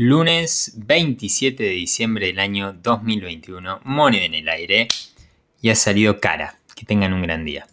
lunes 27 de diciembre del año 2021, moneda en el aire y ha salido cara. Que tengan un gran día.